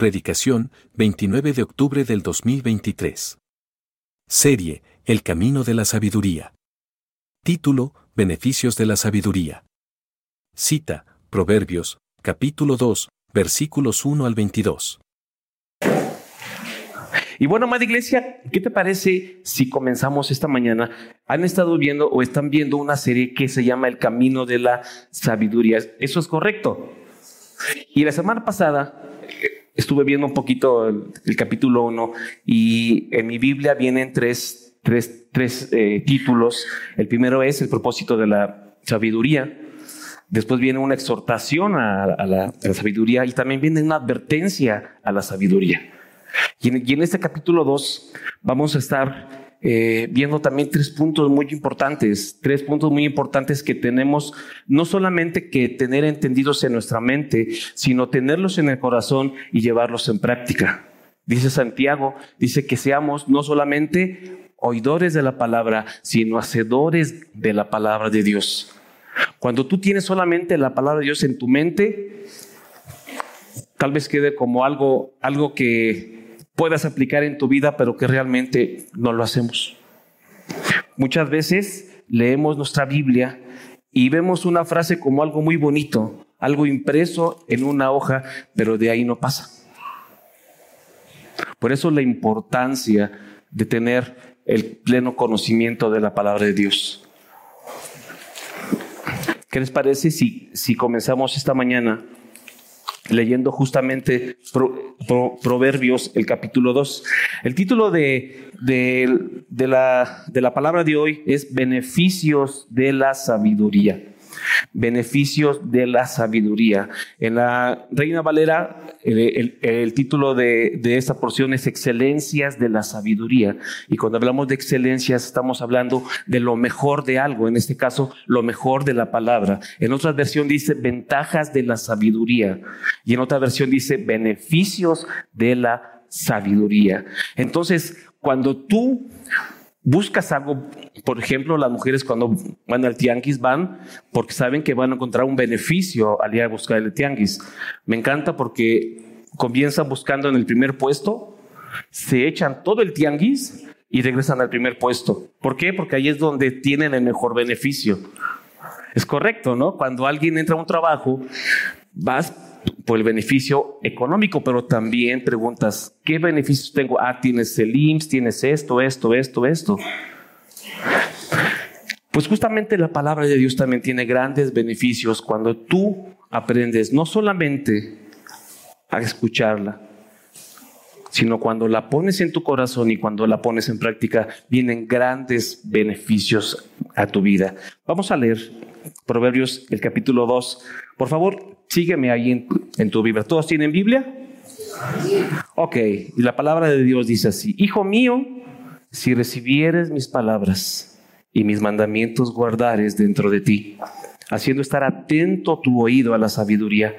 Predicación, 29 de octubre del 2023. Serie, El Camino de la Sabiduría. Título, Beneficios de la Sabiduría. Cita, Proverbios, capítulo 2, versículos 1 al 22. Y bueno, amada iglesia, ¿qué te parece si comenzamos esta mañana? Han estado viendo o están viendo una serie que se llama El Camino de la Sabiduría. ¿Eso es correcto? Y la semana pasada estuve viendo un poquito el, capítulo 1 y en mi Biblia vienen tres, tres, tres eh, títulos. El primero es el propósito de la sabiduría. Después viene una exhortación a, la, sabiduría y también viene una advertencia a la sabiduría. Y en, este capítulo 2 vamos a estar eh, viendo también tres puntos muy importantes, tres puntos muy importantes que tenemos no solamente que tener entendidos en nuestra mente, sino tenerlos en el corazón y llevarlos en práctica. Dice Santiago, dice que seamos no solamente oidores de la palabra, sino hacedores de la palabra de Dios. Cuando tú tienes solamente la palabra de Dios en tu mente, tal vez quede como algo, algo que puedas aplicar en tu vida, pero que realmente no lo hacemos. Muchas veces leemos nuestra Biblia y vemos una frase como algo muy bonito, algo impreso en una hoja, pero de ahí no pasa. Por eso la importancia de tener el pleno conocimiento de la palabra de Dios. ¿Qué les parece si, si comenzamos esta mañana leyendo justamente Proverbios, el capítulo 2. El título de, de, la, de la palabra de hoy es Beneficios de la Sabiduría beneficios de la sabiduría. En la Reina Valera, el, título de, de, esta porción es Excelencias de la Sabiduría. Y cuando hablamos de excelencias, estamos hablando de lo mejor de algo, en este caso, lo mejor de la palabra. En otra versión dice ventajas de la sabiduría. Y en otra versión dice beneficios de la sabiduría. Entonces, cuando tú buscas algo, por ejemplo, las mujeres cuando van al tianguis van porque saben que van a encontrar un beneficio al ir a buscar el tianguis. Me encanta porque comienzan buscando en el primer puesto, se echan todo el tianguis y regresan al primer puesto. ¿Por qué? Porque ahí es donde tienen el mejor beneficio. Es correcto, ¿no? Cuando alguien entra a un trabajo, vas por el beneficio económico, pero también preguntas, ¿qué beneficios tengo? Ah, tienes el IMSS, tienes esto, esto, esto, esto. Pues justamente la palabra de Dios también tiene grandes beneficios cuando tú aprendes no solamente a escucharla, sino cuando la pones en tu corazón y cuando la pones en práctica, vienen grandes beneficios a tu vida. Vamos a leer Proverbios el capítulo 2. Por favor, sígueme ahí en, tu Biblia. ¿Todos tienen Biblia? Ok, y la palabra de Dios dice así, Hijo mío, si recibieres mis palabras y mis mandamientos guardares dentro de ti, haciendo estar atento tu oído a la sabiduría,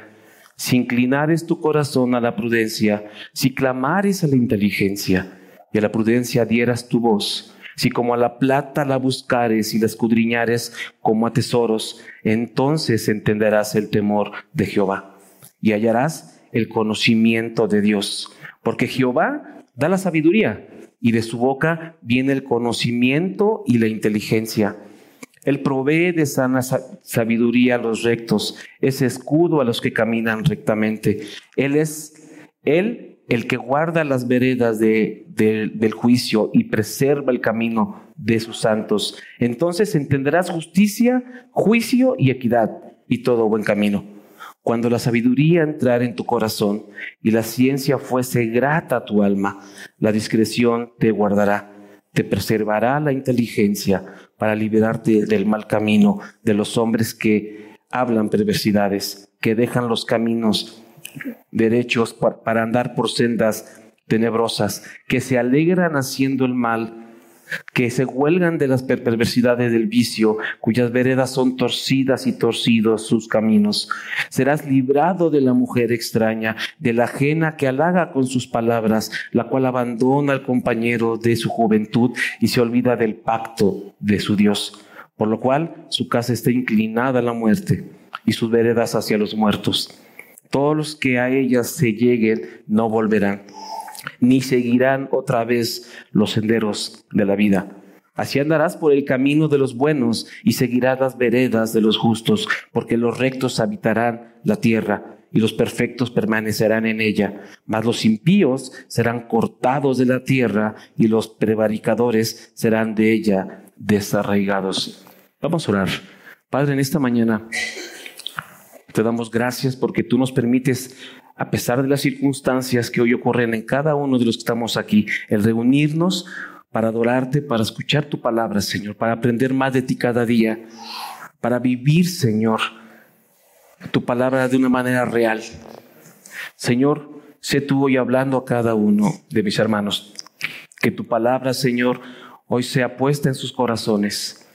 si inclinares tu corazón a la prudencia, si clamares a la inteligencia y a la prudencia dieras tu voz, si como a la plata la buscares y la escudriñares como a tesoros, entonces entenderás el temor de Jehová y hallarás el conocimiento de Dios. Porque Jehová da la sabiduría y de su boca viene el conocimiento y la inteligencia. Él provee de sana sabiduría a los rectos, es escudo a los que caminan rectamente. Él es, Él el que guarda las veredas del juicio y preserva el camino de sus santos. Entonces entenderás justicia, juicio y equidad y todo buen camino. Cuando la sabiduría entrara en tu corazón y la ciencia fuese grata a tu alma, la discreción te guardará, te preservará la inteligencia para liberarte del mal camino de los hombres que hablan perversidades, que dejan los caminos derechos para andar por sendas tenebrosas, que se alegran haciendo el mal, que se huelgan de las perversidades del vicio, cuyas veredas son torcidas y torcidos sus caminos. Serás librado de la mujer extraña, de la ajena que halaga con sus palabras, la cual abandona al compañero de su juventud y se olvida del pacto de su Dios, por lo cual su casa está inclinada a la muerte y sus veredas hacia los muertos Todos los que a ellas se lleguen no volverán, ni seguirán otra vez los senderos de la vida. Así andarás por el camino de los buenos y seguirás las veredas de los justos, porque los rectos habitarán la tierra y los perfectos permanecerán en ella. Mas los impíos serán cortados de la tierra y los prevaricadores serán de ella desarraigados. Vamos a orar. Padre, en esta mañana te damos gracias porque tú nos permites, a pesar de las circunstancias que hoy ocurren en cada uno de los que estamos aquí, el reunirnos para adorarte, para escuchar tu palabra, Señor, para aprender más de ti cada día, para vivir, Señor, tu palabra de una manera real. Señor, sé tú hoy hablando a cada uno de mis hermanos. Que tu palabra, Señor, hoy sea puesta en sus corazones.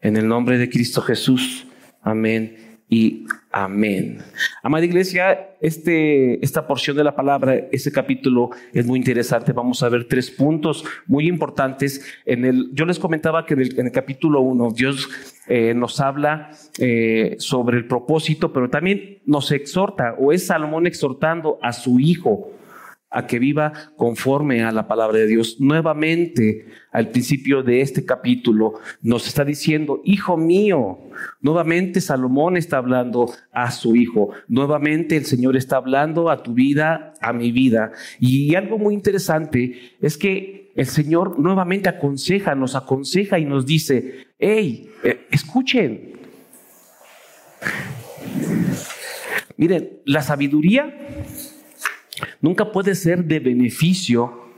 En el nombre de Cristo Jesús. Amén y amén. Amada iglesia, este, esta porción de la palabra, este capítulo es muy interesante. Vamos a ver tres puntos muy importantes. En el, yo les comentaba que en el, capítulo uno Dios eh, nos habla eh, sobre el propósito, pero también nos exhorta, o es Salomón exhortando a su hijo a que viva conforme a la palabra de Dios. Nuevamente, al principio de este capítulo, nos está diciendo, hijo mío, nuevamente Salomón está hablando a su hijo, nuevamente el Señor está hablando a tu vida, a mi vida. Y algo muy interesante es que el Señor nuevamente aconseja, nos aconseja y nos dice, hey, eh, escuchen. Miren, la sabiduría Nunca puede ser de beneficio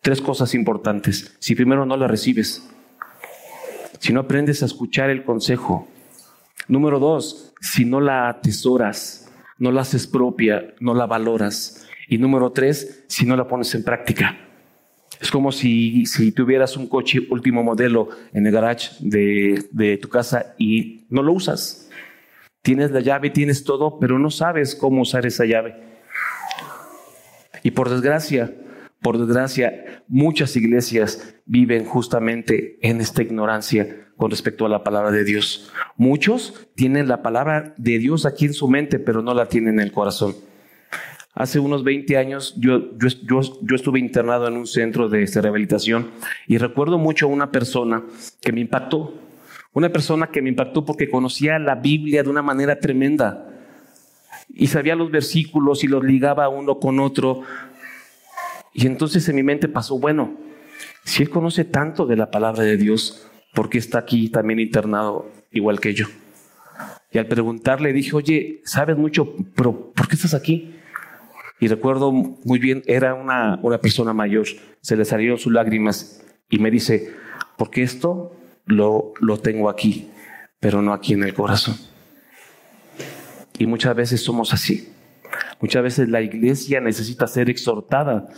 tres cosas importantes si primero no la recibes, si no aprendes a escuchar el consejo. Número dos, si no la atesoras, no la haces propia, no la valoras. Y número tres, si no la pones en práctica. Es como si, si tuvieras un coche último modelo en el garage de, de tu casa y no lo usas. Tienes la llave, tienes todo, pero no sabes cómo usar esa llave. Y por desgracia, por desgracia, muchas iglesias viven justamente en esta ignorancia con respecto a la palabra de Dios. Muchos tienen la palabra de Dios aquí en su mente, pero no la tienen en el corazón. Hace unos 20 años yo, yo, yo, estuve internado en un centro de rehabilitación y recuerdo mucho a una persona que me impactó. Una persona que me impactó porque conocía la Biblia de una manera tremenda y sabía los versículos y los ligaba uno con otro. Y entonces en mi mente pasó, bueno, si él conoce tanto de la palabra de Dios, ¿por qué está aquí también internado igual que yo? Y al preguntarle dije, oye, ¿sabes mucho, pero ¿por qué estás aquí? Y recuerdo muy bien, era una, una persona mayor, se le salieron sus lágrimas y me dice, porque esto lo, lo tengo aquí, pero no aquí en el corazón. Y muchas veces somos así. Muchas veces la iglesia necesita ser exhortada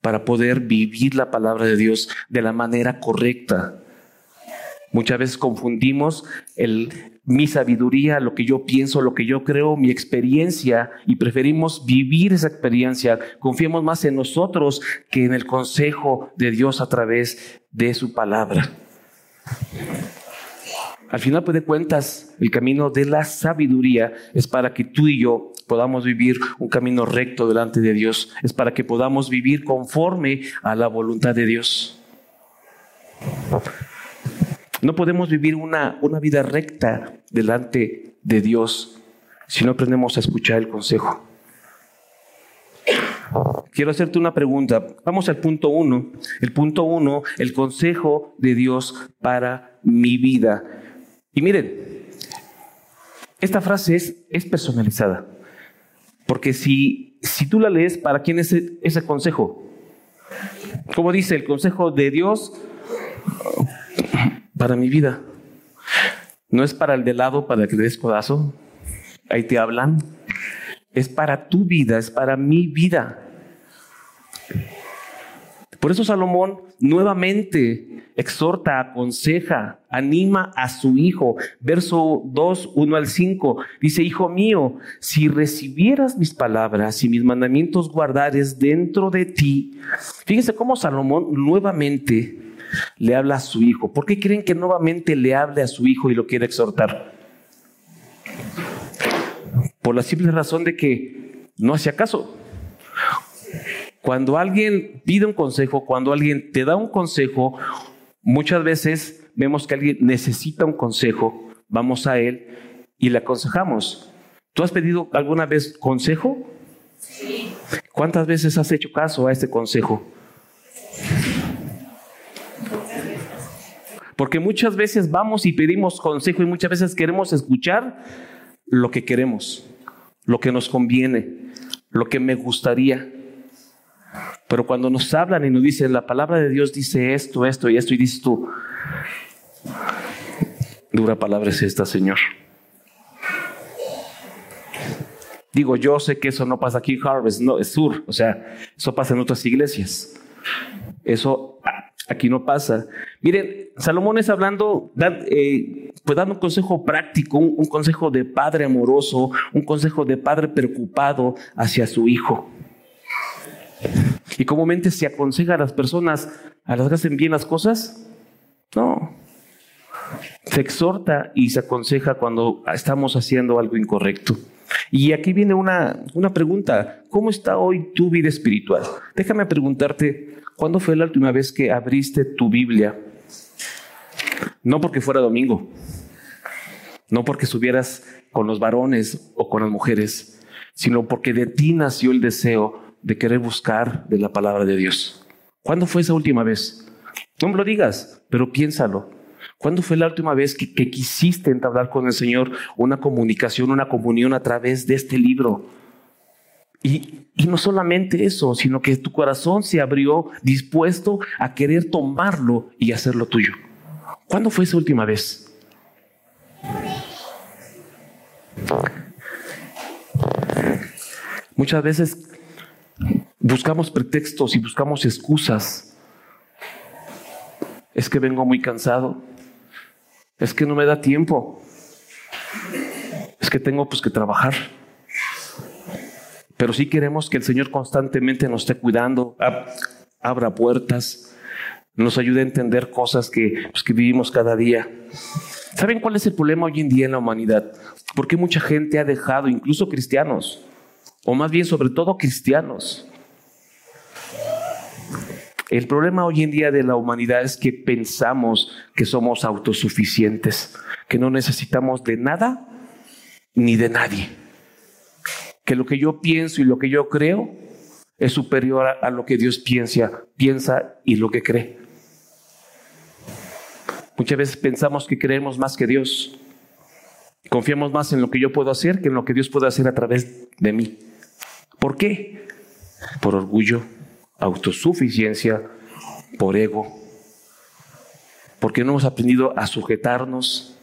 para poder vivir la palabra de Dios de la manera correcta. Muchas veces confundimos el, mi sabiduría, lo que yo pienso, lo que yo creo, mi experiencia y preferimos vivir esa experiencia. Confiemos más en nosotros que en el consejo de Dios a través de su palabra. Al final pues, de cuentas, el camino de la sabiduría es para que tú y yo podamos vivir un camino recto delante de Dios, es para que podamos vivir conforme a la voluntad de Dios. No podemos vivir una, una vida recta delante de Dios si no aprendemos a escuchar el consejo. Quiero hacerte una pregunta. Vamos al punto uno. El punto uno, el consejo de Dios para mi vida. Y miren, esta frase es, personalizada, porque si, si tú la lees, ¿para quién es ese consejo? Como dice el consejo de Dios para mi vida. No es para el de lado, para que le des codazo. Ahí te hablan. Es para tu vida, es para mi vida. Por eso Salomón nuevamente exhorta, aconseja, anima a su hijo. Verso 2, 1 al 5. Dice, Hijo mío, si recibieras mis palabras y mis mandamientos guardares dentro de ti. Fíjense cómo Salomón nuevamente le habla a su hijo. ¿Por qué creen que nuevamente le hable a su hijo y lo quiere exhortar? Por la simple razón de que no hacía caso. Cuando alguien pide un consejo, cuando alguien te da un consejo, muchas veces vemos que alguien necesita un consejo, vamos a él y le aconsejamos. ¿Tú has pedido alguna vez consejo? Sí. ¿Cuántas veces has hecho caso a este consejo? Porque muchas veces vamos y pedimos consejo y muchas veces queremos escuchar lo que queremos, lo que nos conviene, lo que me gustaría. Pero cuando nos hablan y nos dicen, la palabra de Dios dice esto, esto y esto, y dices tú, dura palabra es esta, Señor. Digo, yo sé que eso no pasa aquí en Harvest, no, es sur, o sea, eso pasa en otras iglesias. Eso aquí no pasa. Miren, Salomón es hablando, eh, pues dando un consejo práctico, un, consejo de padre amoroso, un consejo de padre preocupado hacia su hijo. Y comúnmente se aconseja a las personas a las que hacen bien las cosas. No. Se exhorta y se aconseja cuando estamos haciendo algo incorrecto. Y aquí viene una, una pregunta. ¿Cómo está hoy tu vida espiritual? Déjame preguntarte, ¿cuándo fue la última vez que abriste tu Biblia? No porque fuera domingo, no porque estuvieras con los varones o con las mujeres, sino porque de ti nació el deseo de querer buscar de la palabra de Dios. ¿Cuándo fue esa última vez? No me lo digas, pero piénsalo. ¿Cuándo fue la última vez que, quisiste entablar con el Señor una comunicación, una comunión a través de este libro? Y, y, no solamente eso, sino que tu corazón se abrió dispuesto a querer tomarlo y hacerlo tuyo. ¿Cuándo fue esa última vez? Muchas veces buscamos pretextos y buscamos excusas. Es que vengo muy cansado es que no me da tiempo. Es que tengo pues que trabajar. Pero sí queremos que el Señor constantemente nos esté cuidando, abra puertas, nos ayude a entender cosas que, pues, que vivimos cada día. ¿Saben cuál es el problema hoy en día en la humanidad? Porque mucha gente ha dejado, incluso cristianos, o más bien sobre todo cristianos, el problema hoy en día de la humanidad es que pensamos que somos autosuficientes, que no necesitamos de nada ni de nadie. Que lo que yo pienso y lo que yo creo es superior a, lo que Dios piensa, piensa y lo que cree. Muchas veces pensamos que creemos más que Dios. Confiamos más en lo que yo puedo hacer que en lo que Dios puede hacer a través de mí. ¿Por qué? Por orgullo, autosuficiencia, por ego, porque no hemos aprendido a sujetarnos.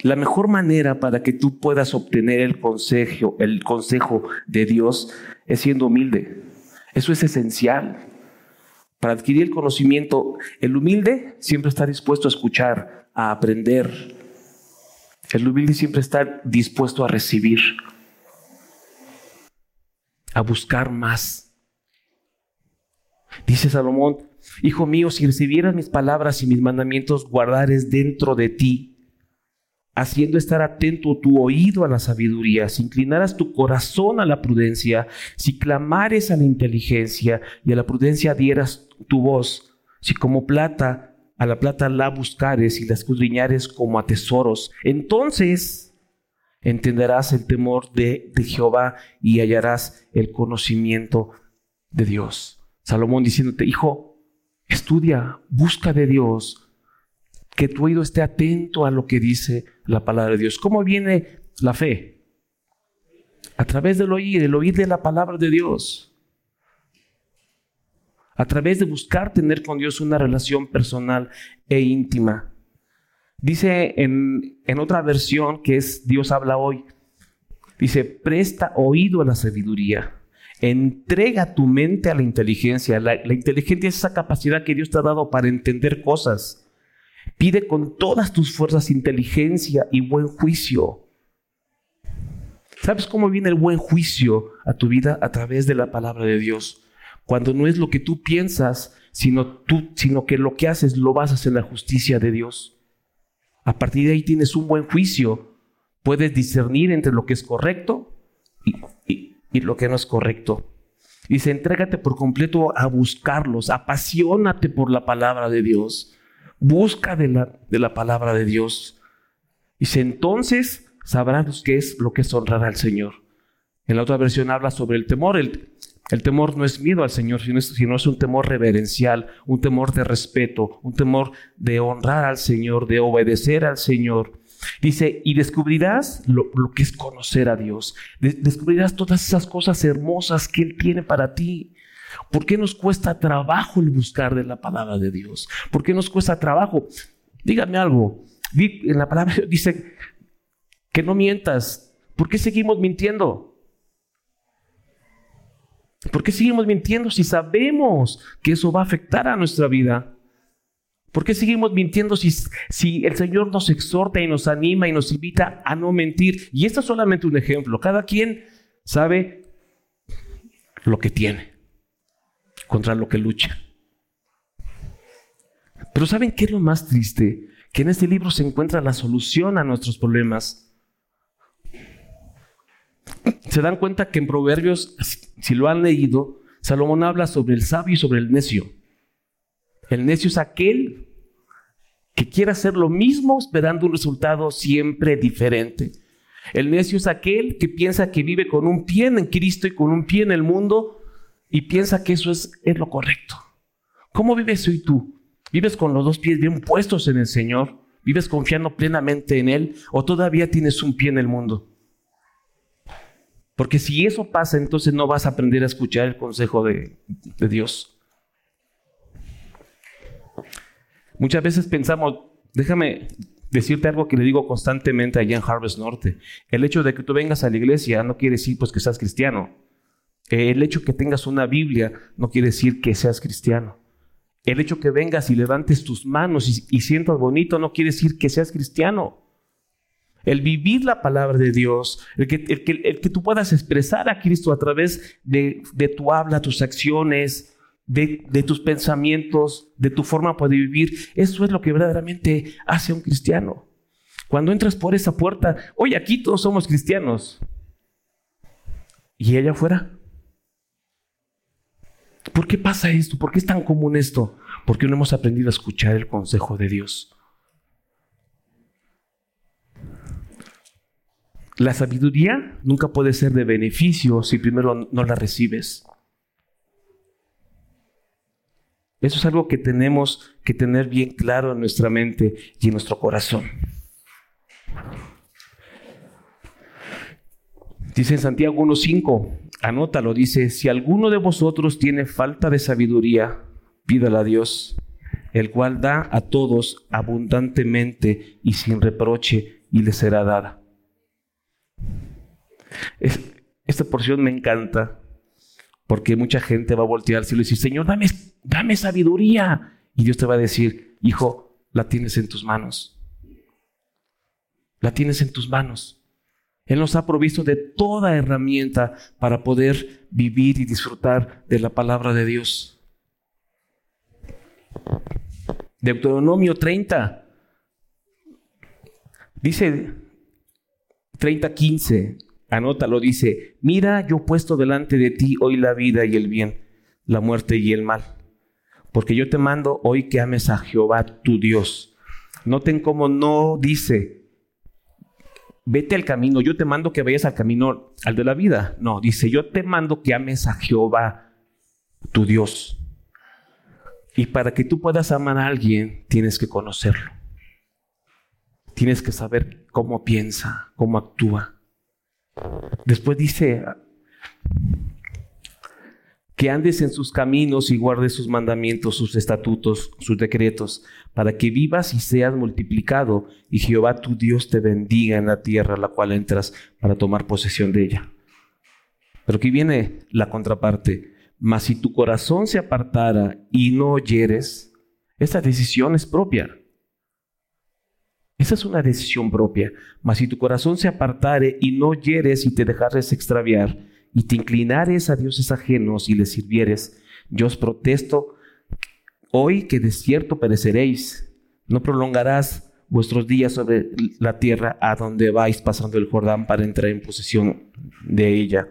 La mejor manera para que tú puedas obtener el consejo, el consejo de Dios es siendo humilde. Eso es esencial. Para adquirir el conocimiento, el humilde siempre está dispuesto a escuchar, a aprender. El humilde siempre está dispuesto a recibir a buscar más. Dice Salomón, Hijo mío, si recibieras mis palabras y mis mandamientos, guardares dentro de ti, haciendo estar atento tu oído a la sabiduría, si inclinaras tu corazón a la prudencia, si clamares a la inteligencia y a la prudencia dieras tu voz, si como plata a la plata la buscares y la escudriñares como a tesoros, entonces entenderás el temor de, Jehová y hallarás el conocimiento de Dios. Salomón diciéndote, hijo, estudia, busca de Dios, que tu oído esté atento a lo que dice la palabra de Dios. ¿Cómo viene la fe? A través del oír, el oír de la palabra de Dios. A través de buscar tener con Dios una relación personal e íntima. Dice en, otra versión que es Dios habla hoy, dice, presta oído a la sabiduría, entrega tu mente a la inteligencia. La, la inteligencia es esa capacidad que Dios te ha dado para entender cosas. Pide con todas tus fuerzas inteligencia y buen juicio. ¿Sabes cómo viene el buen juicio a tu vida? A través de la palabra de Dios. Cuando no es lo que tú piensas, sino, tú, sino que lo que haces lo basas en la justicia de Dios. A partir de ahí tienes un buen juicio Puedes discernir entre lo que es correcto y, lo que no es correcto. Dice, entrégate por completo a buscarlos, apasionate por la palabra de Dios. Busca de la, de la palabra de Dios. Dice, entonces sabrás qué es lo que es honrar al Señor. En la otra versión habla sobre el temor. El, el temor no es miedo al Señor, sino es, es, un temor reverencial, un temor de respeto, un temor de honrar al Señor, de obedecer al Señor. Dice, y descubrirás lo, que es conocer a Dios. descubrirás todas esas cosas hermosas que Él tiene para ti. ¿Por qué nos cuesta trabajo el buscar de la palabra de Dios? ¿Por qué nos cuesta trabajo? Dígame algo. En la palabra dice que no mientas. ¿Por qué seguimos mintiendo? ¿Por qué seguimos mintiendo si sabemos que eso va a afectar a nuestra vida? ¿Por qué seguimos mintiendo si, si, el Señor nos exhorta y nos anima y nos invita a no mentir? Y esto es solamente un ejemplo. Cada quien sabe lo que tiene, contra lo que lucha. Pero ¿saben qué es lo más triste? Que en este libro se encuentra la solución a nuestros problemas. Se dan cuenta que en Proverbios, si lo han leído, Salomón habla sobre el sabio y sobre el necio. El necio es aquel que quiere hacer lo mismo esperando un resultado siempre diferente. El necio es aquel que piensa que vive con un pie en Cristo y con un pie en el mundo y piensa que eso es, es lo correcto. ¿Cómo vives hoy tú? ¿Vives con los dos pies bien puestos en el Señor? ¿Vives confiando plenamente en Él o todavía tienes un pie en el mundo? Porque si eso pasa, entonces no vas a aprender a escuchar el consejo de, de Dios. Muchas veces pensamos, déjame decirte algo que le digo constantemente allá en Harvest Norte. El hecho de que tú vengas a la iglesia no quiere decir pues que seas cristiano. El hecho que tengas una Biblia no quiere decir que seas cristiano. El hecho que vengas y levantes tus manos y, sientas bonito no quiere decir que seas cristiano. El vivir la palabra de Dios, el que, el que, tú puedas expresar a Cristo a través de, de tu habla, tus acciones, de, tus pensamientos, de tu forma de vivir. Eso es lo que verdaderamente hace a un cristiano. Cuando entras por esa puerta, hoy aquí todos somos cristianos. ¿Y allá afuera? ¿Por qué pasa esto? ¿Por qué es tan común esto? Porque no hemos aprendido a escuchar el consejo de Dios. La sabiduría nunca puede ser de beneficio si primero no la recibes. Eso es algo que tenemos que tener bien claro en nuestra mente y en nuestro corazón. Dice en Santiago 1.5, anótalo, dice, si alguno de vosotros tiene falta de sabiduría, pídala a Dios, el cual da a todos abundantemente y sin reproche, y le será dada. Esta porción me encanta porque mucha gente va a voltear al cielo y decir, Señor, dame, dame sabiduría. Y Dios te va a decir, hijo, la tienes en tus manos. La tienes en tus manos. Él nos ha provisto de toda herramienta para poder vivir y disfrutar de la palabra de Dios. Deuteronomio 30. Dice 30, 15. Anótalo, dice, mira, yo he puesto delante de ti hoy la vida y el bien, la muerte y el mal. Porque yo te mando hoy que ames a Jehová tu Dios. Noten cómo no dice, vete al camino, yo te mando que vayas al camino, al de la vida. No, dice, yo te mando que ames a Jehová tu Dios. Y para que tú puedas amar a alguien, tienes que conocerlo. Tienes que saber cómo piensa, cómo actúa. Después dice que andes en sus caminos y guardes sus mandamientos, sus estatutos, sus decretos, para que vivas y seas multiplicado y Jehová tu Dios te bendiga en la tierra a la cual entras para tomar posesión de ella. Pero aquí viene la contraparte. Mas si tu corazón se apartara y no oyeres, esta decisión es propia. Esa es una decisión propia. Mas si tu corazón se apartare y no oyeres y te dejares extraviar y te inclinares a dioses ajenos y les sirvieres, yo os protesto hoy que de cierto pereceréis. No prolongarás vuestros días sobre la tierra a donde vais pasando el Jordán para entrar en posesión de ella.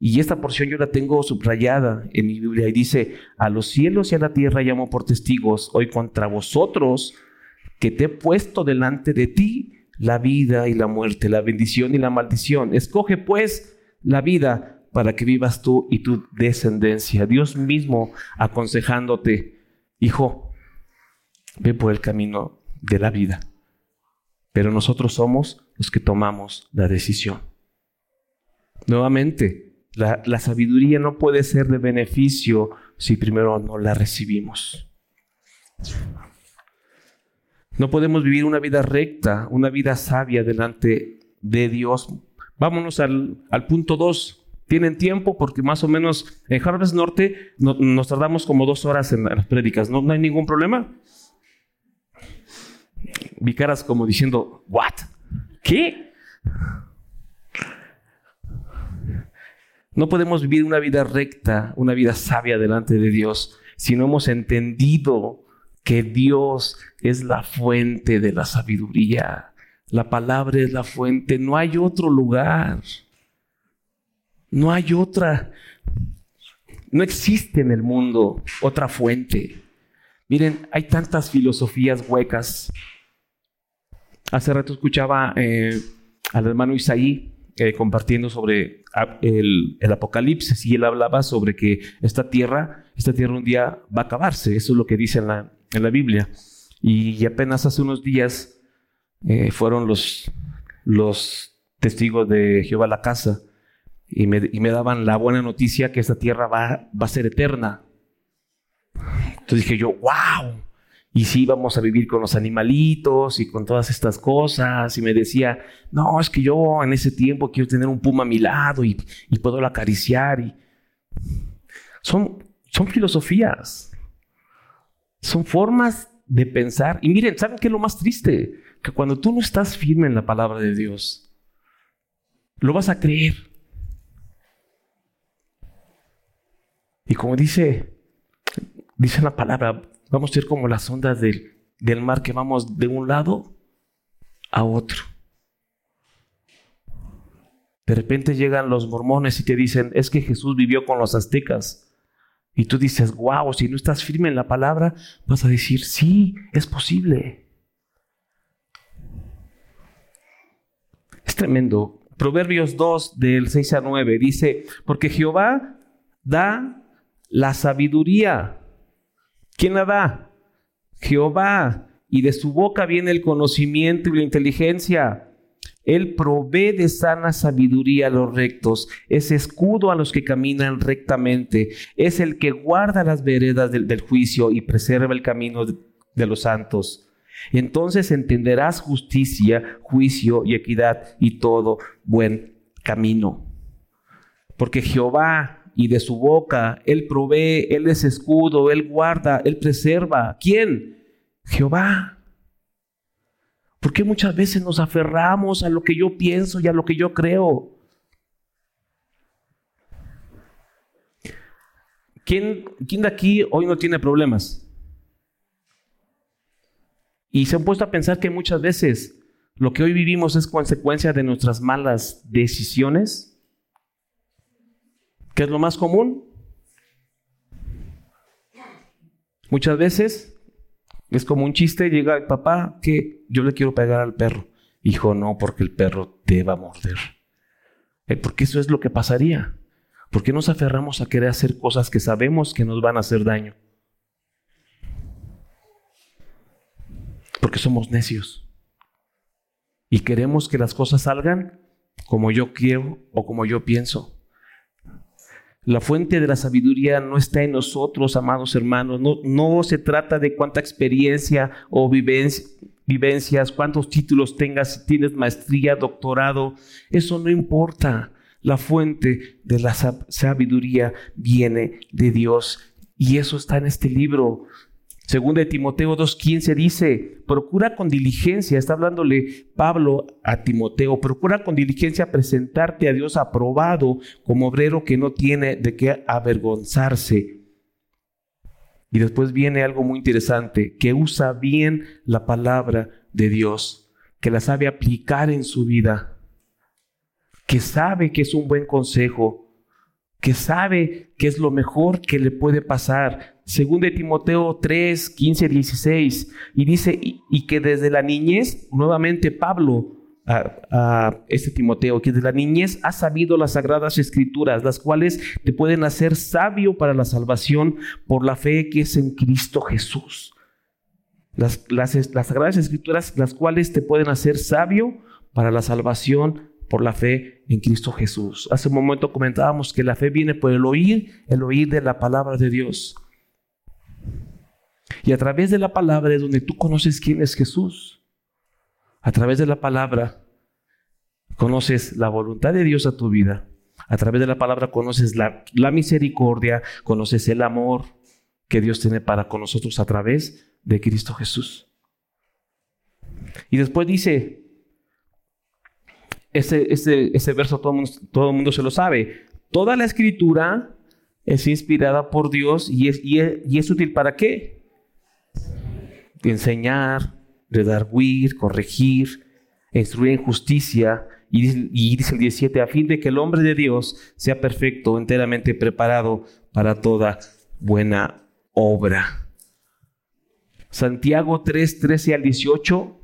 Y esta porción yo la tengo subrayada en mi Biblia y dice, a los cielos y a la tierra llamo por testigos hoy contra vosotros que te he puesto delante de ti la vida y la muerte, la bendición y la maldición. Escoge pues la vida para que vivas tú y tu descendencia. Dios mismo aconsejándote, hijo, ve por el camino de la vida. Pero nosotros somos los que tomamos la decisión. Nuevamente, la, la, sabiduría no puede ser de beneficio si primero no la recibimos. No podemos vivir una vida recta, una vida sabia delante de Dios. Vámonos al, al punto 2. Tienen tiempo porque más o menos en Harvest Norte nos tardamos como dos horas en las prédicas. ¿No, hay ningún problema? Vi caras como diciendo, ¿what? ¿Qué? No podemos vivir una vida recta, una vida sabia delante de Dios si no hemos entendido que Dios es la fuente de la sabiduría. La palabra es la fuente, no hay otro lugar. No hay otra. No existe en el mundo otra fuente. Miren, hay tantas filosofías huecas. Hace rato escuchaba eh, al hermano Isaí eh, compartiendo sobre ah, el, Apocalipsis y él hablaba sobre que esta tierra, esta tierra un día va a acabarse. Eso es lo que dice en la, en la Biblia. Y, apenas hace unos días eh, fueron los, los testigos de Jehová a la casa y me, y me, daban la buena noticia que esta tierra va, va a ser eterna. Entonces dije yo, wow, y sí íbamos a vivir con los animalitos y con todas estas cosas. Y me decía, no, es que yo en ese tiempo quiero tener un puma a mi lado y, y puedo acariciar. Y... Son, son filosofías, son formas de pensar. Y miren, ¿saben qué es lo más triste? Que cuando tú no estás firme en la palabra de Dios, lo vas a creer. Y como dice, dice la palabra, Vamos a ser como las ondas del, del mar que vamos de un lado a otro. De repente llegan los mormones y te dicen, es que Jesús vivió con los aztecas. Y tú dices, wow, si no estás firme en la palabra, vas a decir, sí, es posible. Es tremendo. Proverbios 2 del 6 a 9 dice, porque Jehová da la sabiduría ¿Quién la da? Jehová. Y de su boca viene el conocimiento y la inteligencia. Él provee de sana sabiduría a los rectos, es escudo a los que caminan rectamente, es el que guarda las veredas del, juicio y preserva el camino de, de los santos. Entonces entenderás justicia, juicio y equidad y todo buen camino. Porque Jehová y de su boca. Él provee, Él es escudo, Él guarda, Él preserva. ¿Quién? Jehová. ¿Por qué muchas veces nos aferramos a lo que yo pienso y a lo que yo creo? ¿Quién, quién de aquí hoy no tiene problemas? Y se han puesto a pensar que muchas veces lo que hoy vivimos es consecuencia de nuestras malas decisiones ¿Qué es lo más común? Muchas veces es como un chiste, llega el papá que yo le quiero pegar al perro. Hijo, no, porque el perro te va a morder. Eh, porque eso es lo que pasaría. ¿Por qué nos aferramos a querer hacer cosas que sabemos que nos van a hacer daño? Porque somos necios. Y queremos que las cosas salgan como yo quiero o como yo pienso. La fuente de la sabiduría no está en nosotros, amados hermanos. No, no se trata de cuánta experiencia o vivencias, cuántos títulos tengas, si tienes maestría, doctorado. Eso no importa. La fuente de la sabiduría viene de Dios. Y eso está en este libro. Según de Timoteo 2.15 dice, procura con diligencia, está hablándole Pablo a Timoteo, procura con diligencia presentarte a Dios aprobado como obrero que no tiene de qué avergonzarse. Y después viene algo muy interesante, que usa bien la palabra de Dios, que la sabe aplicar en su vida, que sabe que es un buen consejo, que sabe que es lo mejor que le puede pasar. Según de Timoteo 3, 15, 16, y dice, y, que desde la niñez, nuevamente Pablo, a, este Timoteo, que desde la niñez ha sabido las sagradas escrituras, las cuales te pueden hacer sabio para la salvación por la fe que es en Cristo Jesús. Las, las, las sagradas escrituras, las cuales te pueden hacer sabio para la salvación por la fe en Cristo Jesús. Hace un momento comentábamos que la fe viene por el oír, el oír de la palabra de Dios. Y a través de la palabra es donde tú conoces quién es Jesús. A través de la palabra conoces la voluntad de Dios a tu vida. A través de la palabra conoces la, la misericordia, conoces el amor que Dios tiene para con nosotros a través de Cristo Jesús. Y después dice, ese, ese, verso todo el, mundo, todo mundo se lo sabe, toda la escritura es inspirada por Dios y es, y es, útil para qué? Enseñar, redarguir, corregir, instruir en justicia. Y, y dice el 17, a fin de que el hombre de Dios sea perfecto, enteramente preparado para toda buena obra. Santiago 3, 13 al 18.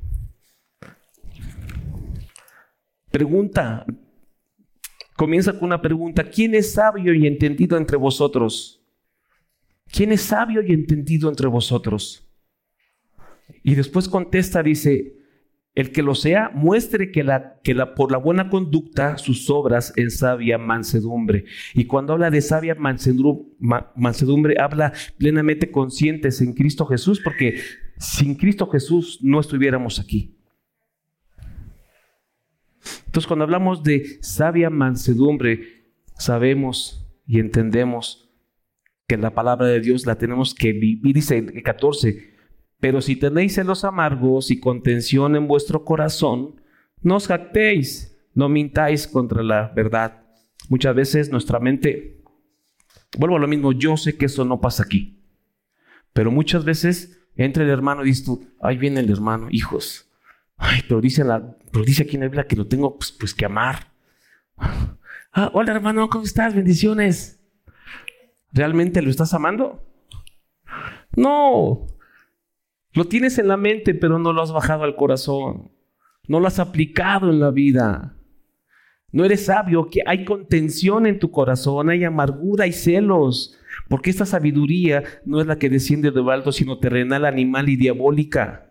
Pregunta, comienza con una pregunta. ¿Quién es sabio y entendido entre vosotros? ¿Quién es sabio y entendido entre vosotros? Y después contesta, dice, el que lo sea, muestre que, la, que la, por la buena conducta sus obras en sabia mansedumbre. Y cuando habla de sabia mansedumbre, habla plenamente conscientes en Cristo Jesús, porque sin Cristo Jesús no estuviéramos aquí. Entonces, cuando hablamos de sabia mansedumbre, sabemos y entendemos que la palabra de Dios la tenemos que vivir. Dice el 14, pero si tenéis celos amargos y contención en vuestro corazón, no os jactéis, no mintáis contra la verdad. Muchas veces nuestra mente, vuelvo a lo mismo, yo sé que eso no pasa aquí, pero muchas veces entra el hermano y dices tú, ahí viene el hermano, hijos. Ay, pero dice, aquí en la Biblia que lo tengo pues, pues que amar. Ah, hola hermano, ¿cómo estás? Bendiciones. ¿Realmente lo estás amando? No, lo tienes en la mente, pero no lo has bajado al corazón. No lo has aplicado en la vida. No eres sabio, que hay contención en tu corazón, hay amargura y celos, porque esta sabiduría no es la que desciende de lo alto, sino terrenal, animal y diabólica.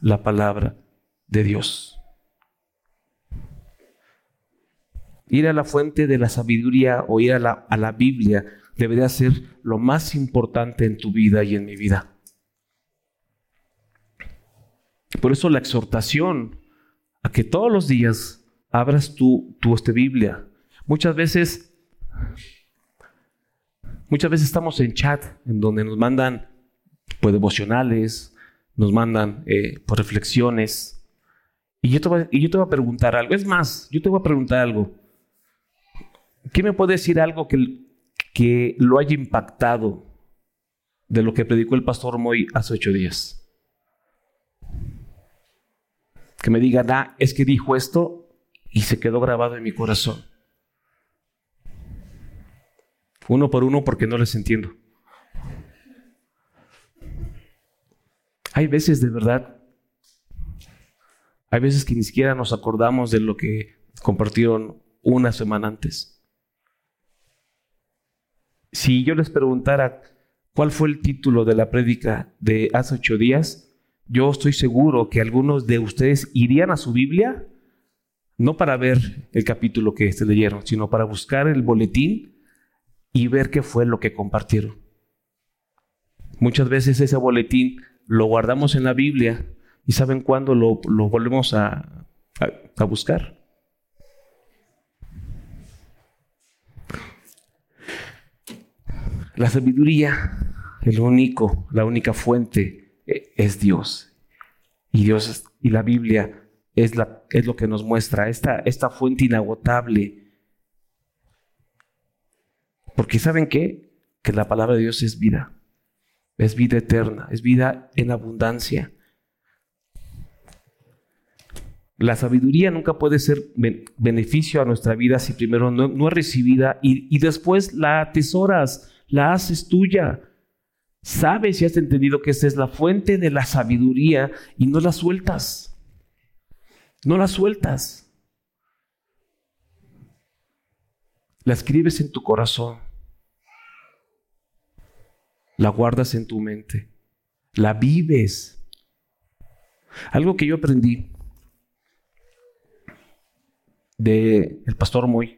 la palabra de Dios. Ir a la fuente de la sabiduría o ir a la, a la Biblia debería ser lo más importante en tu vida y en mi vida. Por eso la exhortación a que todos los días abras tu, tu este, Biblia. Muchas veces, muchas veces estamos en chat en donde nos mandan pues, devocionales, nos mandan eh, por reflexiones. Y yo, te voy, y yo te voy a preguntar algo. Es más, yo te voy a preguntar algo. ¿Qué me puede decir algo que, que lo haya impactado de lo que predicó el pastor Moy hace ocho días. Que me diga, ah, es que dijo esto y se quedó grabado en mi corazón. Uno por uno porque no les entiendo. Hay veces de verdad, hay veces que ni siquiera nos acordamos de lo que compartieron una semana antes. Si yo les preguntara cuál fue el título de la prédica de hace ocho días, yo estoy seguro que algunos de ustedes irían a su Biblia, no para ver el capítulo que se leyeron, sino para buscar el boletín y ver qué fue lo que compartieron. Muchas veces ese boletín lo guardamos en la Biblia ¿Y saben cuándo lo, volvemos a, a buscar? La sabiduría, el único, la única fuente eh, es Dios. Y Dios y la Biblia es, la, es lo que nos muestra esta, esta fuente inagotable. Porque ¿saben qué? Que la palabra de Dios es vida. Es vida eterna, es vida en abundancia. La sabiduría nunca puede ser beneficio a nuestra vida si primero no, es recibida y, y después la atesoras la haces tuya. Sabes y has entendido que esta es la fuente de la sabiduría y no la sueltas. No la sueltas. La escribes en tu corazón. La guardas en tu mente. La vives. Algo que yo aprendí de el pastor Moy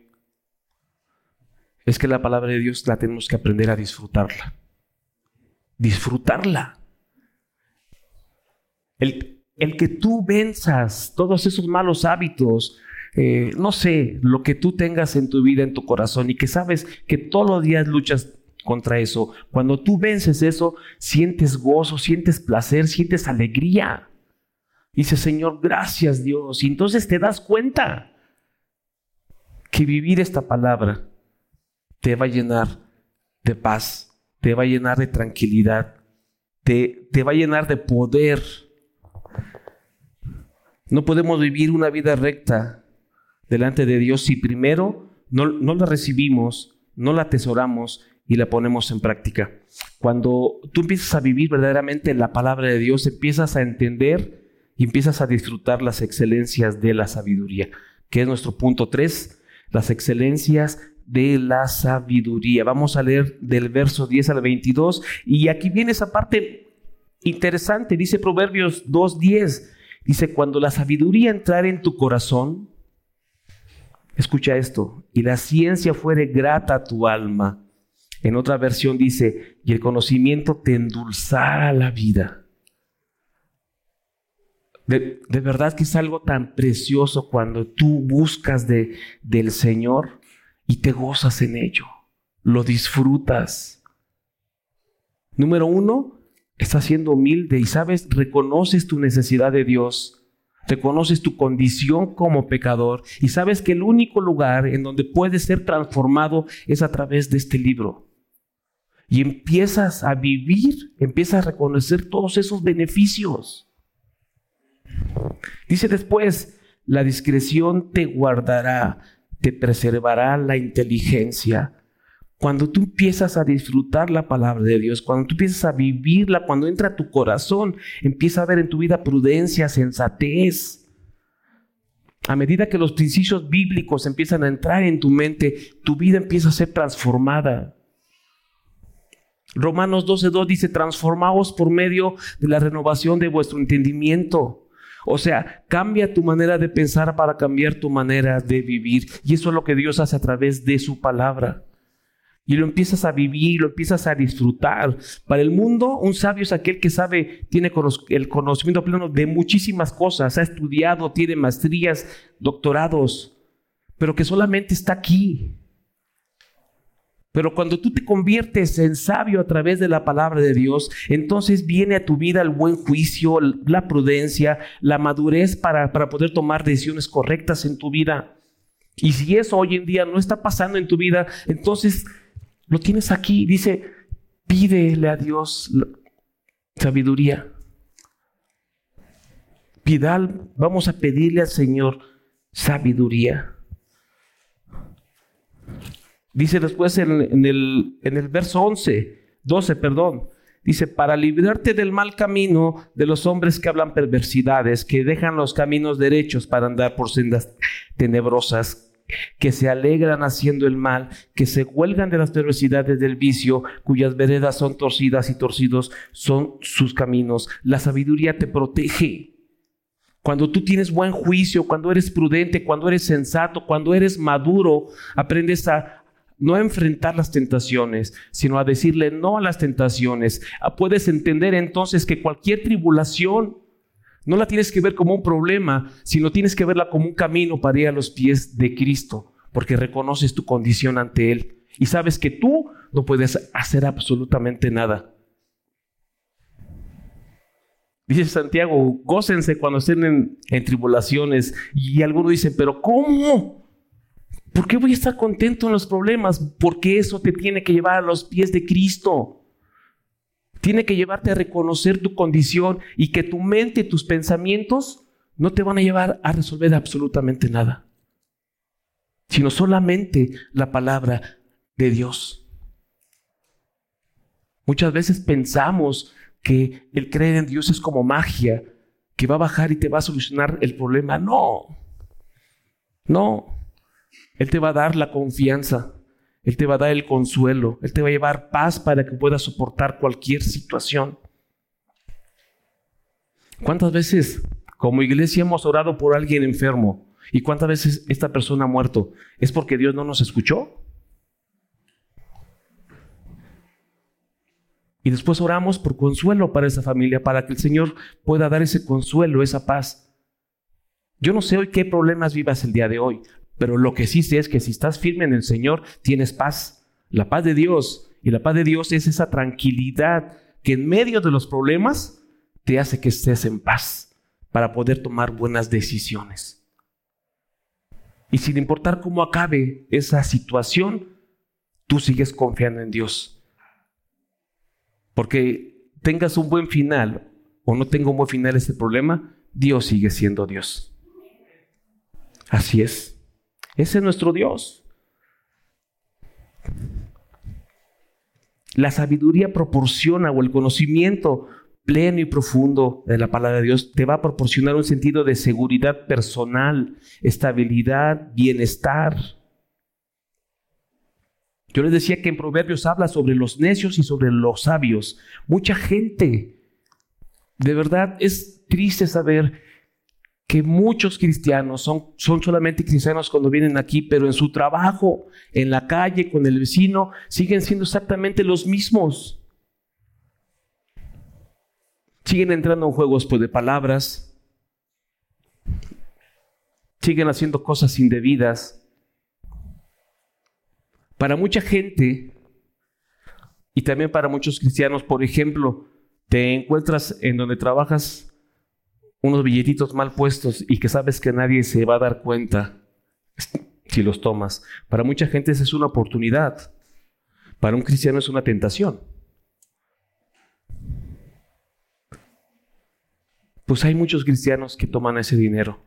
es que la palabra de Dios la tenemos que aprender a disfrutarla. Disfrutarla. El, el que tú venzas todos esos malos hábitos, eh, no sé, lo que tú tengas en tu vida, en tu corazón, y que sabes que todos los días luchas contra eso. Cuando tú vences eso, sientes gozo, sientes placer, sientes alegría. Dice, Señor, gracias Dios. Y entonces te das cuenta que vivir esta palabra te va a llenar de paz, te va a llenar de tranquilidad, te, te va a llenar de poder. No podemos vivir una vida recta delante de Dios si primero no, no la recibimos, no la atesoramos y la ponemos en práctica. Cuando tú empiezas a vivir verdaderamente la palabra de Dios, empiezas a entender y empiezas a disfrutar las excelencias de la sabiduría, que es nuestro punto 3, las excelencias de la sabiduría. Vamos a leer del verso 10 al 22 y aquí viene esa parte interesante, dice Proverbios 2.10, dice, cuando la sabiduría entrare en tu corazón, escucha esto, y la ciencia fuere grata a tu alma. En otra versión dice, y el conocimiento te endulzará la vida. De, de, verdad que es algo tan precioso cuando tú buscas de, del Señor y te gozas en ello, lo disfrutas. Número uno, estás siendo humilde y sabes, reconoces tu necesidad de Dios, reconoces tu condición como pecador y sabes que el único lugar en donde puedes ser transformado es a través de este libro. Y empiezas a vivir, empiezas a reconocer todos esos beneficios. Dice después, la discreción te guardará te preservará la inteligencia. Cuando tú empiezas a disfrutar la palabra de Dios, cuando tú empiezas a vivirla, cuando entra a tu corazón, empieza a ver en tu vida prudencia, sensatez. A medida que los principios bíblicos empiezan a entrar en tu mente, tu vida empieza a ser transformada. Romanos 12.2 dice, transformaos por medio de la renovación de vuestro entendimiento. O sea, cambia tu manera de pensar para cambiar tu manera de vivir. Y eso es lo que Dios hace a través de su palabra. Y lo empiezas a vivir, lo empiezas a disfrutar. Para el mundo, un sabio es aquel que sabe, tiene el conocimiento pleno de muchísimas cosas, ha estudiado, tiene maestrías, doctorados, pero que solamente está aquí. Pero cuando tú te conviertes en sabio a través de la palabra de Dios, entonces viene a tu vida el buen juicio, la prudencia, la madurez para, para poder tomar decisiones correctas en tu vida. Y si eso hoy en día no está pasando en tu vida, entonces lo tienes aquí. Dice, pídele a Dios sabiduría. Pidal, vamos a pedirle al Señor sabiduría. Dice después en, el, en el verso 11, 12, perdón. Dice, para librarte del mal camino de los hombres que hablan perversidades, que dejan los caminos derechos para andar por sendas tenebrosas, que se alegran haciendo el mal, que se huelgan de las perversidades del vicio, cuyas veredas son torcidas y torcidos son sus caminos. La sabiduría te protege. Cuando tú tienes buen juicio, cuando eres prudente, cuando eres sensato, cuando eres maduro, aprendes a, no a enfrentar las tentaciones, sino a decirle no a las tentaciones. Ah, puedes entender entonces que cualquier tribulación No la tienes que ver como un problema, sino tienes que verla como un camino para ir a los pies de Cristo, porque reconoces tu condición ante Él y sabes que tú no puedes hacer absolutamente nada. Dice Santiago, gócense cuando estén en, tribulaciones. Y algunos dicen, pero ¿cómo? ¿Por qué voy a estar contento en los problemas? Porque eso te tiene que llevar a los pies de Cristo. Tiene que llevarte a reconocer tu condición y que tu mente, tus pensamientos no te van a llevar a resolver absolutamente nada, sino solamente la palabra de Dios. Muchas veces pensamos que el creer en Dios es como magia, que va a bajar y te va a solucionar el problema. No, no. Él te va a dar la confianza, Él te va a dar el consuelo, Él te va a llevar paz para que puedas soportar cualquier situación. ¿Cuántas veces como iglesia hemos orado por alguien enfermo? ¿Y cuántas veces esta persona ha muerto? ¿Es porque Dios no nos escuchó? Y después oramos por consuelo para esa familia, para que el Señor pueda dar ese consuelo, esa paz. Yo no sé hoy qué problemas vivas el día de hoy, pero lo que sí sé es que si estás firme en el Señor, tienes paz. La paz de Dios. Y la paz de Dios es esa tranquilidad que en medio de los problemas te hace que estés en paz para poder tomar buenas decisiones. Y sin importar cómo acabe esa situación, tú sigues confiando en Dios porque tengas un buen final o no tenga un buen final este problema, Dios sigue siendo Dios. Así es. Ese es nuestro Dios. La sabiduría proporciona o el conocimiento pleno y profundo de la palabra de Dios te va a proporcionar un sentido de seguridad personal, estabilidad, bienestar. Yo les decía que en Proverbios habla sobre los necios y sobre los sabios. Mucha gente, de verdad es triste saber que muchos cristianos son, son solamente cristianos cuando vienen aquí, pero en su trabajo, en la calle, con el vecino, siguen siendo exactamente los mismos. Siguen entrando en juegos pues, de palabras, siguen haciendo cosas indebidas, para mucha gente y también para muchos cristianos, por ejemplo, te encuentras en donde trabajas unos billetitos mal puestos y que sabes que nadie se va a dar cuenta si los tomas. Para mucha gente esa es una oportunidad. Para un cristiano es una tentación. Pues hay muchos cristianos que toman ese dinero,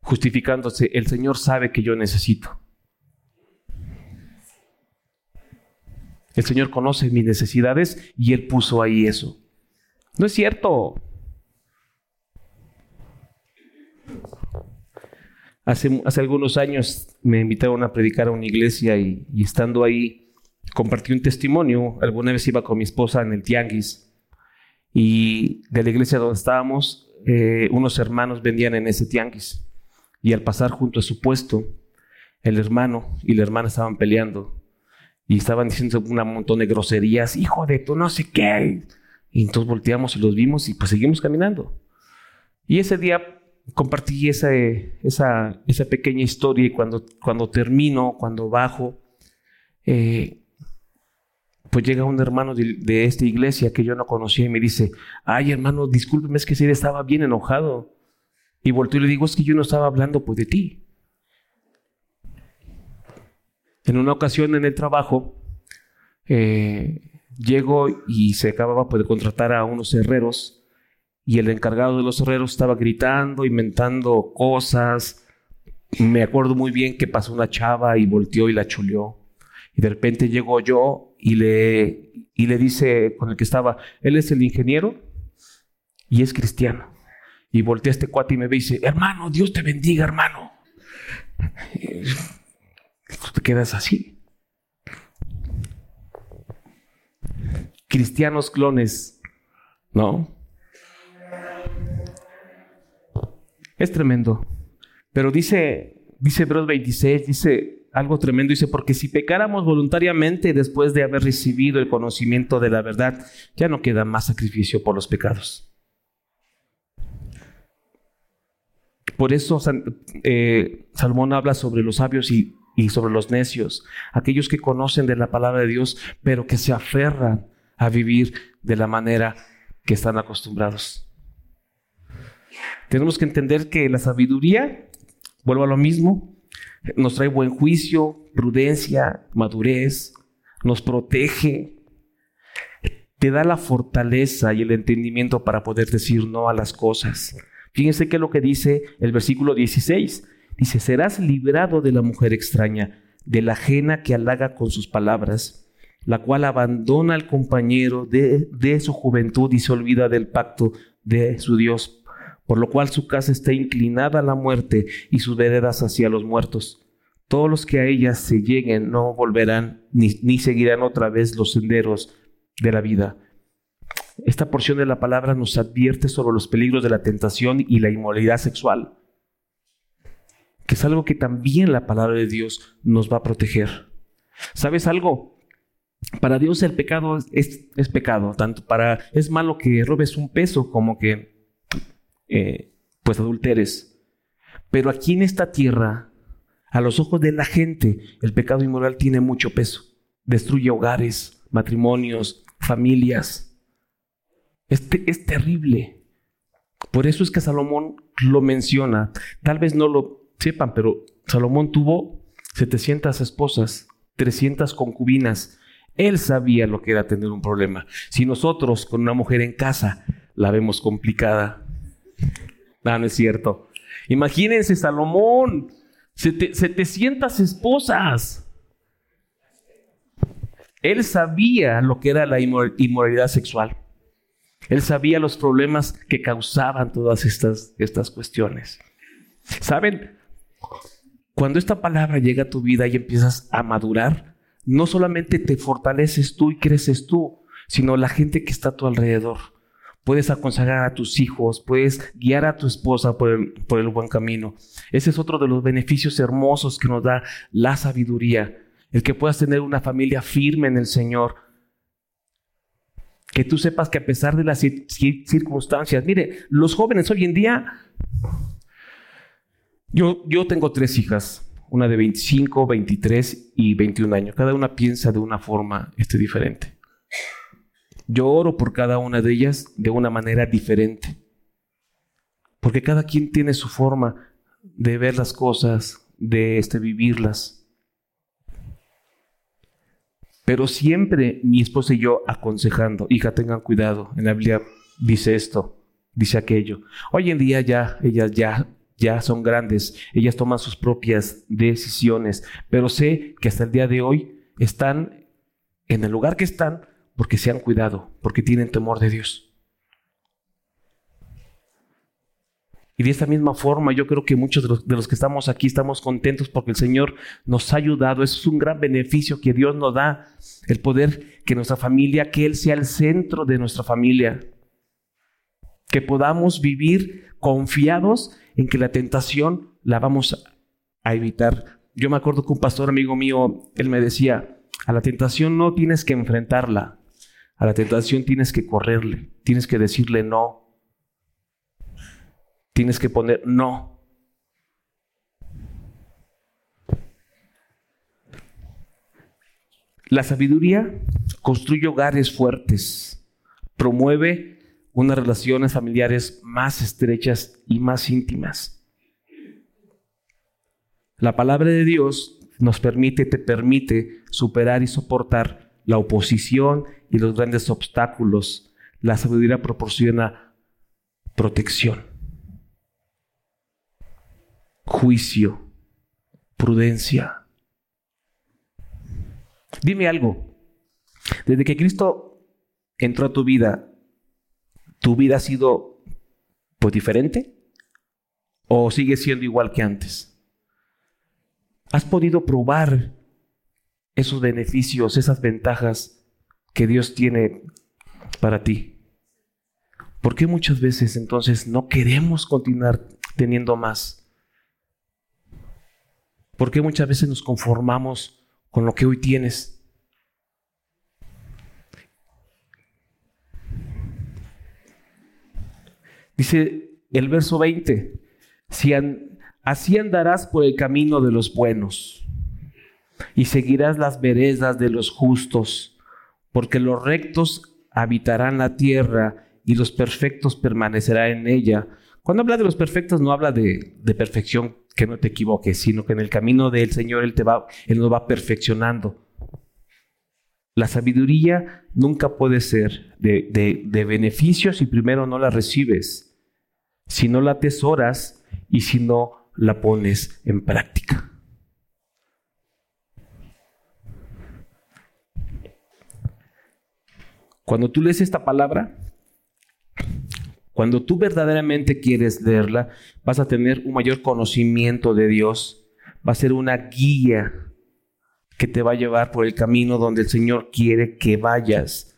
justificándose, el Señor sabe que yo necesito. El Señor conoce mis necesidades y Él puso ahí eso. No es cierto. Hace, hace algunos años me invitaron a predicar a una iglesia y, estando ahí compartí un testimonio. Alguna vez iba con mi esposa en el tianguis y de la iglesia donde estábamos, eh, unos hermanos vendían en ese tianguis. Y al pasar junto a su puesto, el hermano y la hermana estaban peleando y estaban diciendo un montón de groserías, hijo de tú no sé qué. Y entonces volteamos y los vimos y pues seguimos caminando. Y ese día compartí esa, esa, esa pequeña historia y cuando, cuando termino, cuando bajo, eh, pues llega un hermano de, esta iglesia que yo no conocía y me dice, ay hermano, discúlpeme, es que ese estaba bien enojado. Y volteo y le digo, es que yo no estaba hablando pues de ti. En una ocasión en el trabajo, eh, llego y se acababa pues, de contratar a unos herreros y el encargado de los herreros estaba gritando, inventando cosas. Me acuerdo muy bien que pasó una chava y volteó y la chuleó. Y de repente llegó yo y le, y le dice con el que estaba, él es el ingeniero y es cristiano. Y voltea a este cuate y me dice, hermano, Dios te bendiga, hermano te quedas así. Cristianos clones, ¿no? Es tremendo. Pero dice, dice Hebreos 26, dice algo tremendo, dice, porque si pecáramos voluntariamente después de haber recibido el conocimiento de la verdad, ya no queda más sacrificio por los pecados. Por eso eh, Salomón habla sobre los sabios y sobre los necios, aquellos que conocen de la palabra de Dios, pero que se aferran a vivir de la manera que están acostumbrados. Tenemos que entender que la sabiduría, vuelvo a lo mismo, nos trae buen juicio, prudencia, madurez, nos protege, te da la fortaleza y el entendimiento para poder decir no a las cosas. Fíjense que lo que dice el versículo 16. Dice, serás librado de la mujer extraña, de la ajena que halaga con sus palabras, la cual abandona al compañero de, de su juventud y se olvida del pacto de su Dios, por lo cual su casa está inclinada a la muerte y sus veredas hacia los muertos. Todos los que a ella se lleguen no volverán ni, seguirán otra vez los senderos de la vida. Esta porción de la palabra nos advierte sobre los peligros de la tentación y la inmoralidad sexual, que es algo que también la palabra de Dios nos va a proteger. ¿Sabes algo? Para Dios el pecado es, es pecado, tanto para es malo que robes un peso como que eh, pues adulteres. Pero aquí en esta tierra, a los ojos de la gente, el pecado inmoral tiene mucho peso. Destruye hogares, matrimonios, familias. Este es terrible. Por eso es que Salomón lo menciona. Tal vez no lo sepan, pero Salomón tuvo 700 esposas, 300 concubinas. Él sabía lo que era tener un problema. Si nosotros con una mujer en casa la vemos complicada, no, no es cierto. Imagínense Salomón, 700 esposas. Él sabía lo que era la inmoralidad sexual. Él sabía los problemas que causaban todas estas, estas cuestiones. ¿Saben? Cuando esta palabra llega a tu vida y empiezas a madurar, no solamente te fortaleces tú y creces tú, sino la gente que está a tu alrededor. Puedes aconsejar a tus hijos, puedes guiar a tu esposa por el, por el buen camino. Ese es otro de los beneficios hermosos que nos da la sabiduría el que puedas tener una familia firme en el Señor. Que tú sepas que a pesar de las circunstancias, mire, los jóvenes hoy en día, yo, yo tengo tres hijas, una de 25, 23 y 21 años. Cada una piensa de una forma este, diferente. Yo oro por cada una de ellas de una manera diferente. Porque cada quien tiene su forma de ver las cosas, de este, vivirlas. Pero siempre mi esposa y yo aconsejando, hija, tengan cuidado. En la Biblia dice esto, dice aquello. Hoy en día ya, ellas ya, ya son grandes, ellas toman sus propias decisiones, pero sé que hasta el día de hoy están en el lugar que están porque se han cuidado, porque tienen temor de Dios. Y de esta misma forma, yo creo que muchos de los, que estamos aquí estamos contentos porque el Señor nos ha ayudado. Eso es un gran beneficio que Dios nos da, el poder que nuestra familia, que Él sea el centro de nuestra familia. Que podamos vivir confiados en que la tentación la vamos a evitar. Yo me acuerdo que un pastor amigo mío, él me decía, a la tentación no tienes que enfrentarla, a la tentación tienes que correrle, tienes que decirle no, tienes que poner no. La sabiduría construye hogares fuertes, promueve unas relaciones familiares más estrechas y más íntimas. La palabra de Dios nos permite, te permite superar y soportar la oposición y los grandes obstáculos. La sabiduría proporciona protección juicio, prudencia. Dime algo. Desde que Cristo entró a tu vida, ¿tu vida ha sido pues diferente? ¿O sigue siendo igual que antes? ¿Has podido probar esos beneficios, esas ventajas que Dios tiene para ti? ¿Por qué muchas veces entonces no queremos continuar teniendo más? ¿Por qué muchas veces nos conformamos con lo que hoy tienes? Dice el verso 20, Si así andarás por el camino de los buenos y seguirás las veredas de los justos, porque los rectos habitarán la tierra y los perfectos permanecerán en ella. Cuando habla de los perfectos no habla de, perfección, que no te equivoques, sino que en el camino del Señor Él, te va, Él nos va perfeccionando. La sabiduría nunca puede ser de, de, beneficio si primero no la recibes, si no la atesoras y si no la pones en práctica. Cuando tú lees esta palabra, cuando tú verdaderamente quieres leerla, vas a tener un mayor conocimiento de Dios, va a ser una guía que te va a llevar por el camino donde el Señor quiere que vayas.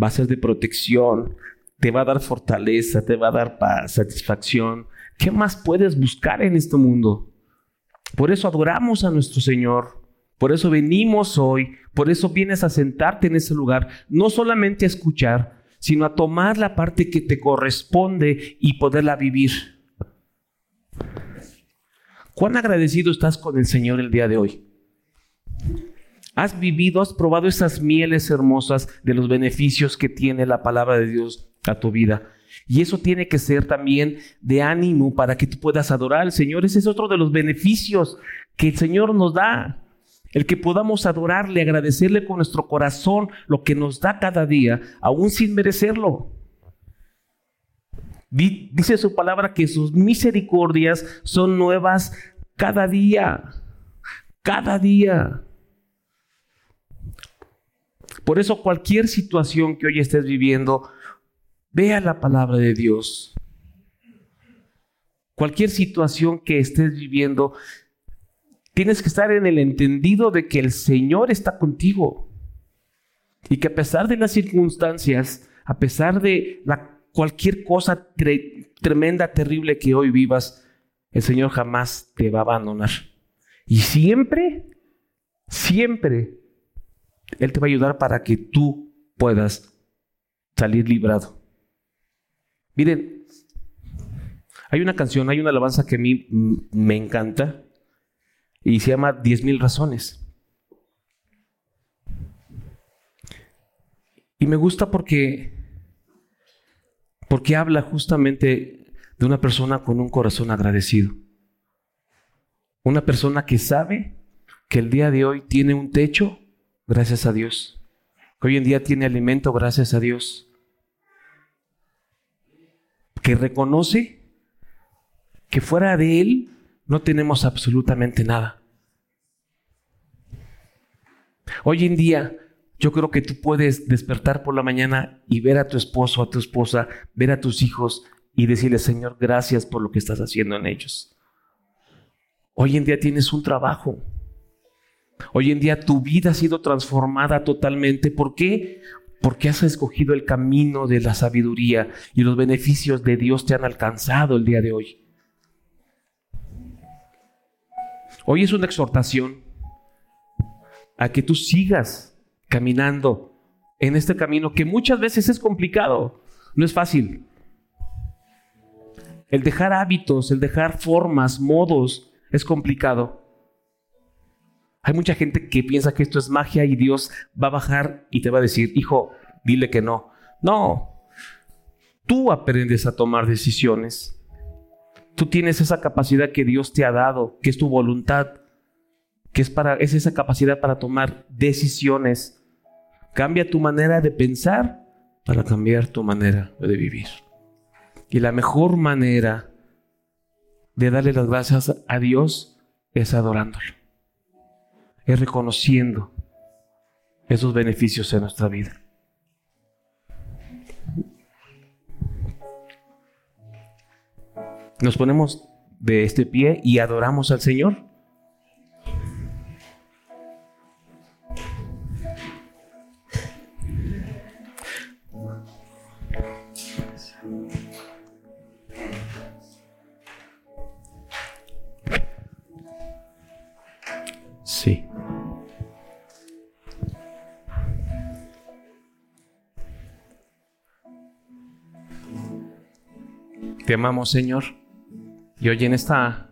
Va a ser de protección, te va a dar fortaleza, te va a dar paz, satisfacción. ¿Qué más puedes buscar en este mundo? Por eso adoramos a nuestro Señor. Por eso venimos hoy. Por eso vienes a sentarte en ese lugar. No solamente a escuchar, sino a tomar la parte que te corresponde y poderla vivir. ¿Cuán agradecido estás con el Señor el día de hoy? Has vivido, has probado esas mieles hermosas de los beneficios que tiene la palabra de Dios a tu vida. Y eso tiene que ser también de ánimo para que tú puedas adorar al Señor. Ese es otro de los beneficios que el Señor nos da. El que podamos adorarle, agradecerle con nuestro corazón lo que nos da cada día, aún sin merecerlo. Dice su palabra que sus misericordias son nuevas cada día, cada día. Por eso cualquier situación que hoy estés viviendo, vea la palabra de Dios. Cualquier situación que estés viviendo, tienes que estar en el entendido de que el Señor está contigo. Y que a pesar de las circunstancias, a pesar de la, cualquier cosa tremenda, terrible que hoy vivas, el Señor jamás te va a abandonar. Y siempre, siempre él te va a ayudar para que tú puedas salir librado. Miren, hay una canción, hay una alabanza que a mí me encanta y se llama Diez mil razones. Y me gusta porque, porque habla justamente de una persona con un corazón agradecido. Una persona que sabe que el día de hoy tiene un techo gracias a Dios. Que hoy en día tiene alimento, gracias a Dios. Que reconoce que fuera de Él no tenemos absolutamente nada. Hoy en día yo creo que tú puedes despertar por la mañana y ver a tu esposo, a tu esposa, ver a tus hijos y decirle, Señor, gracias por lo que estás haciendo en ellos. Hoy en día tienes un trabajo, Hoy en día tu vida ha sido transformada totalmente. ¿Por qué? Porque has escogido el camino de la sabiduría y los beneficios de Dios te han alcanzado el día de hoy. Hoy es una exhortación a que tú sigas caminando en este camino que muchas veces es complicado, no es fácil. El dejar hábitos, el dejar formas, modos, es complicado. Hay mucha gente que piensa que esto es magia y Dios va a bajar y te va a decir, hijo, dile que no. No, tú aprendes a tomar decisiones. Tú tienes esa capacidad que Dios te ha dado, que es tu voluntad, que es, para, es esa capacidad para tomar decisiones. Cambia tu manera de pensar para cambiar tu manera de vivir. Y la mejor manera de darle las gracias a Dios es adorándolo es reconociendo esos beneficios en nuestra vida. Nos ponemos de este pie y adoramos al Señor. Sí. Te amamos, Señor, Y hoy en esta